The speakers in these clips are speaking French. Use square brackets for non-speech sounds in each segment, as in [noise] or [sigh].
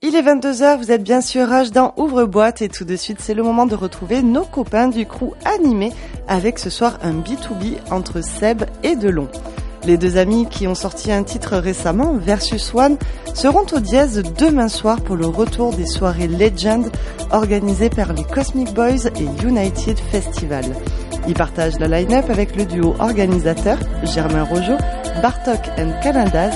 Il est 22h, vous êtes bien sûr Rage dans Ouvre-boîte et tout de suite c'est le moment de retrouver nos copains du crew animé avec ce soir un B2B entre Seb et Delon. Les deux amis qui ont sorti un titre récemment, Versus One, seront au dièse demain soir pour le retour des soirées Legend organisées par les Cosmic Boys et United Festival. Ils partagent la line-up avec le duo organisateur Germain Rojo, Bartok and Canadas,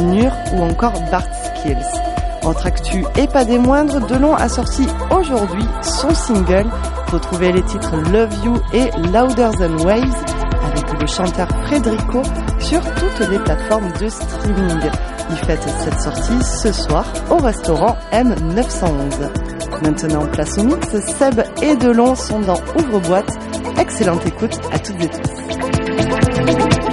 Nur ou encore Bart Skills. Entre actu et pas des moindres, Delon a sorti aujourd'hui son single. Retrouvez les titres Love You et Louder Than Waves avec le chanteur Frederico sur toutes les plateformes de streaming. Il fête cette sortie ce soir au restaurant M911. Maintenant, place au mix, Seb et Delon sont dans Ouvre-boîte. Excellente écoute à toutes et tous.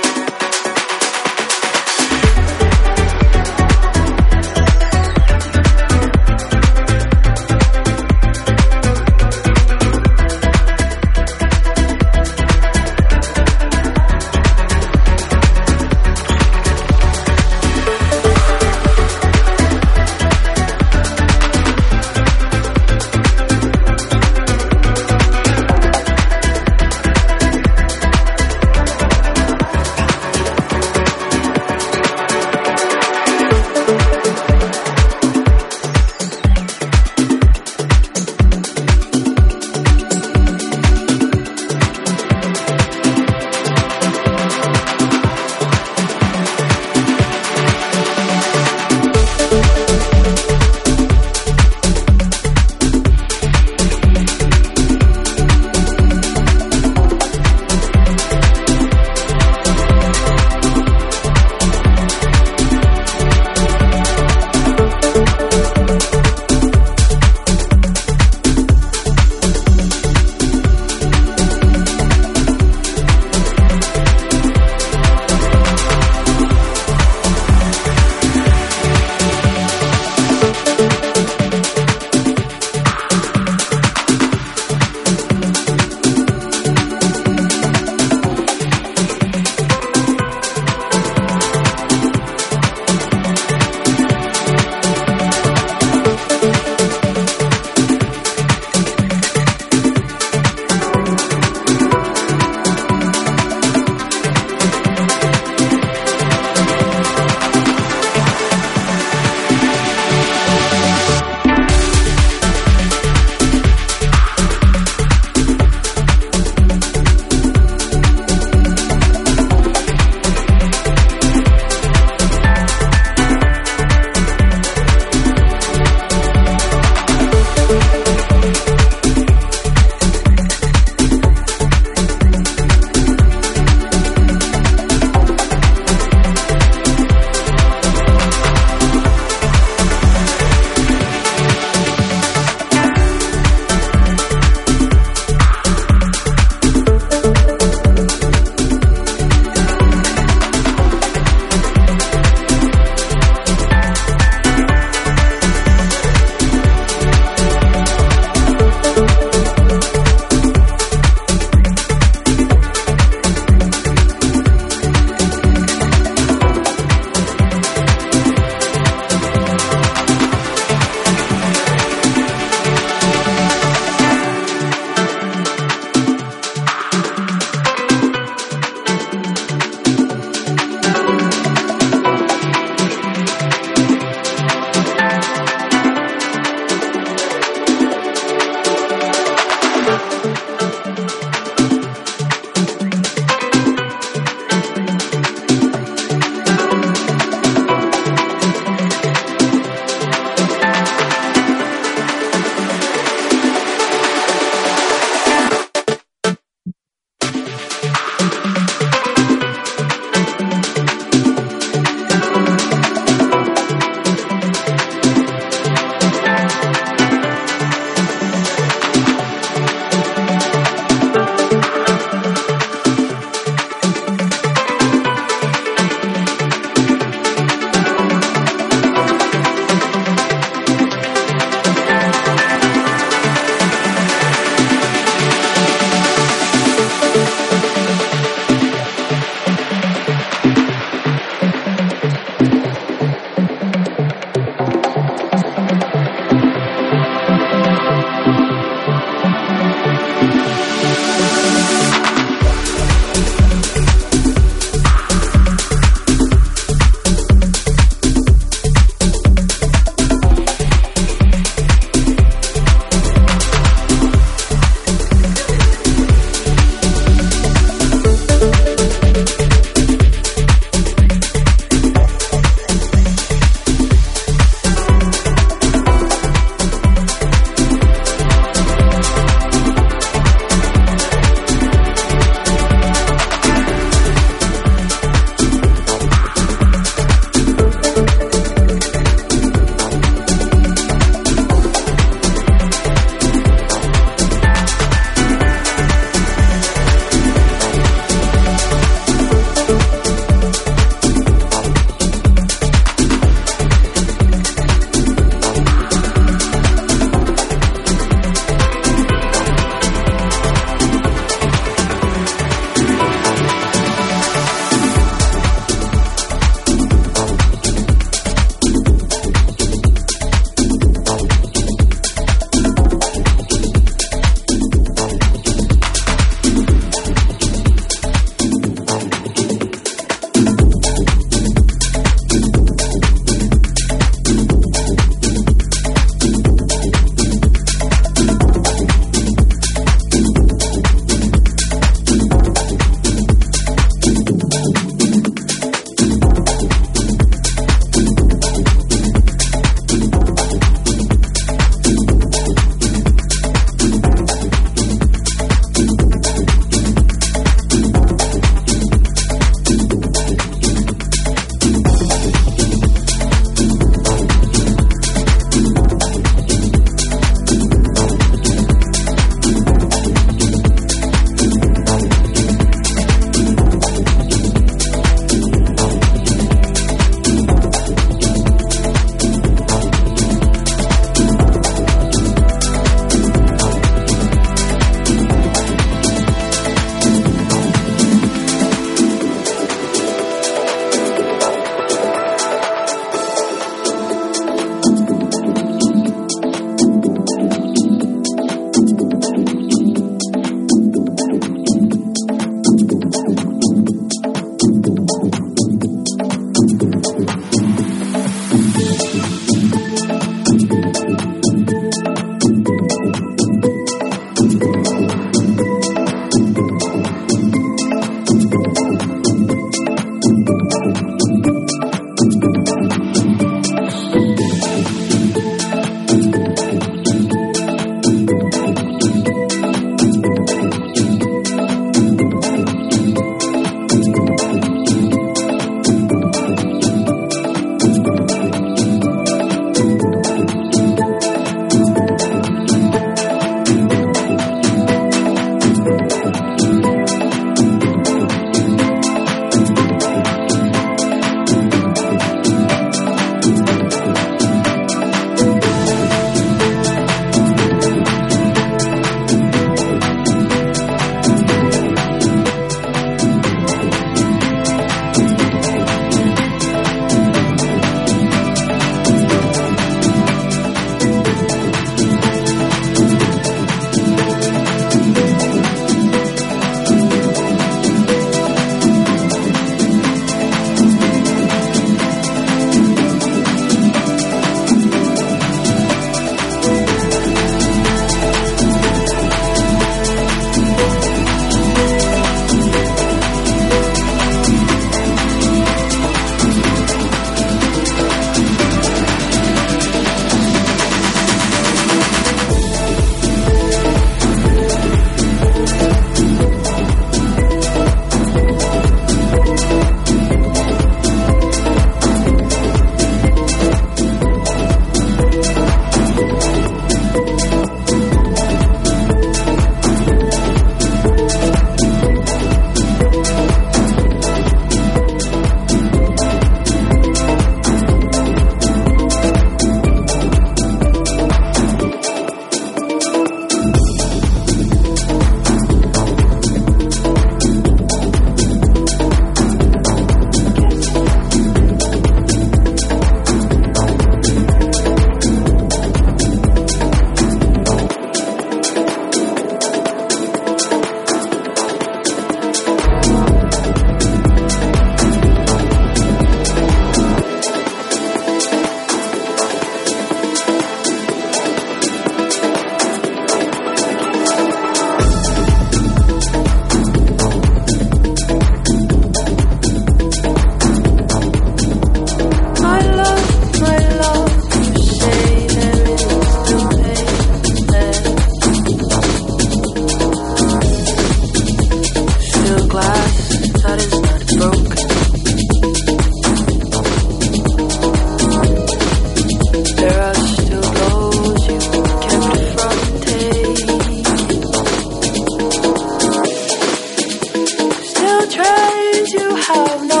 to have long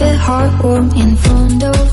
A it heartwarming in front of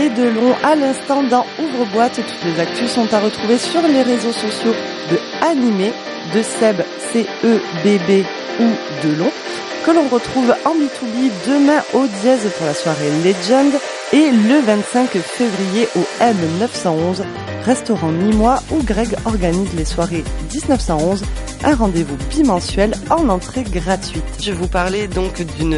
et Delon à l'instant dans Ouvre-boîte. Toutes les actus sont à retrouver sur les réseaux sociaux de Animé, de Seb, C-E-B-B ou Delon, que l'on retrouve en B2B demain au dièse pour la soirée Legend et le 25 février au M911, restaurant nîmois où Greg organise les soirées 1911, un rendez-vous bimensuel en entrée gratuite. Je vous parler donc d'une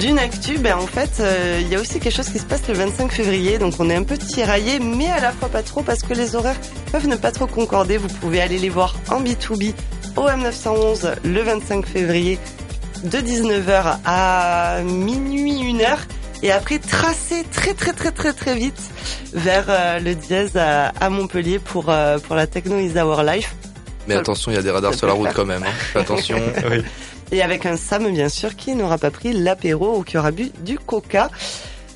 d'une actu, ben en fait, euh, il y a aussi quelque chose qui se passe le 25 février, donc on est un peu tiraillé, mais à la fois pas trop parce que les horaires peuvent ne pas trop concorder. Vous pouvez aller les voir en B2B au M911 le 25 février de 19h à minuit 1h et après tracer très très très très très vite vers euh, le dièse à, à Montpellier pour euh, pour la Techno is Our Life. Mais attention, il y a des radars Ça sur la route faire. quand même. hein. Fais Attention. [laughs] oui. Et avec un Sam bien sûr qui n'aura pas pris l'apéro ou qui aura bu du coca.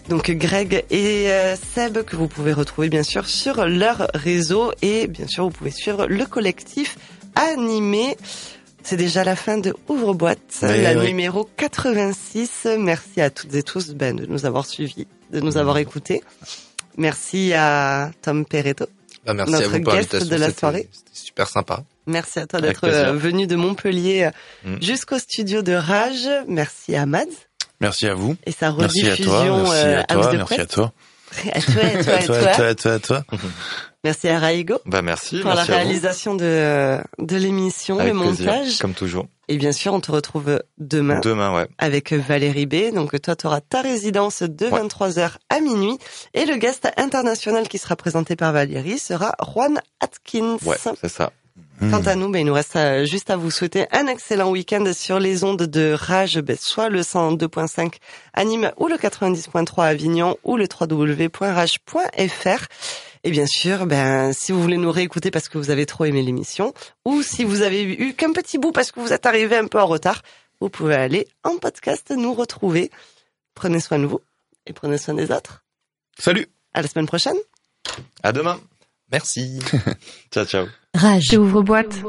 Donc Greg et euh, Seb que vous pouvez retrouver bien sûr sur leur réseau et bien sûr vous pouvez suivre le collectif animé. C'est déjà la fin de Ouvre-boîte, Oui, la oui. numéro 86. Merci à toutes et tous ben, de nous avoir suivis, de nous avoir écoutés. Merci à Tom Perretto. Bah, merci Notre à vous guest de la soirée. C'était super sympa. Merci à toi d'être plaisir. euh, venu de Montpellier Mm. jusqu'au studio de Rage. Merci à Mads Merci à vous. et sa rediffusion Merci euh, à toi. Merci à toi. À toi, à toi, à toi, à [laughs] toi. Merci à Raigo Bah merci, pour la merci réalisation de, de l'émission, le plaisir, montage. comme toujours. Et bien sûr, on te retrouve demain Demain, ouais. avec Valérie B. Donc toi, tu auras ta résidence de Ouais. 23h à minuit. Et le guest international qui sera présenté par Valérie sera Juan Atkins. Ouais, c'est ça. Quant Hmm. à nous, ben, il nous reste euh, juste à vous souhaiter un excellent week-end sur les ondes de Rage, ben, soit le 102.5 à Nîmes ou le 90.3 à Avignon ou le www.rage.fr. Et bien sûr, ben, si vous voulez nous réécouter parce que vous avez trop aimé l'émission ou si vous avez eu qu'un petit bout parce que vous êtes arrivé un peu en retard, vous pouvez aller en podcast nous retrouver. Prenez soin de vous et prenez soin des autres. Salut. À la semaine prochaine. À demain. Merci. [laughs] Ciao, ciao. Rage. Ouvre-boîte.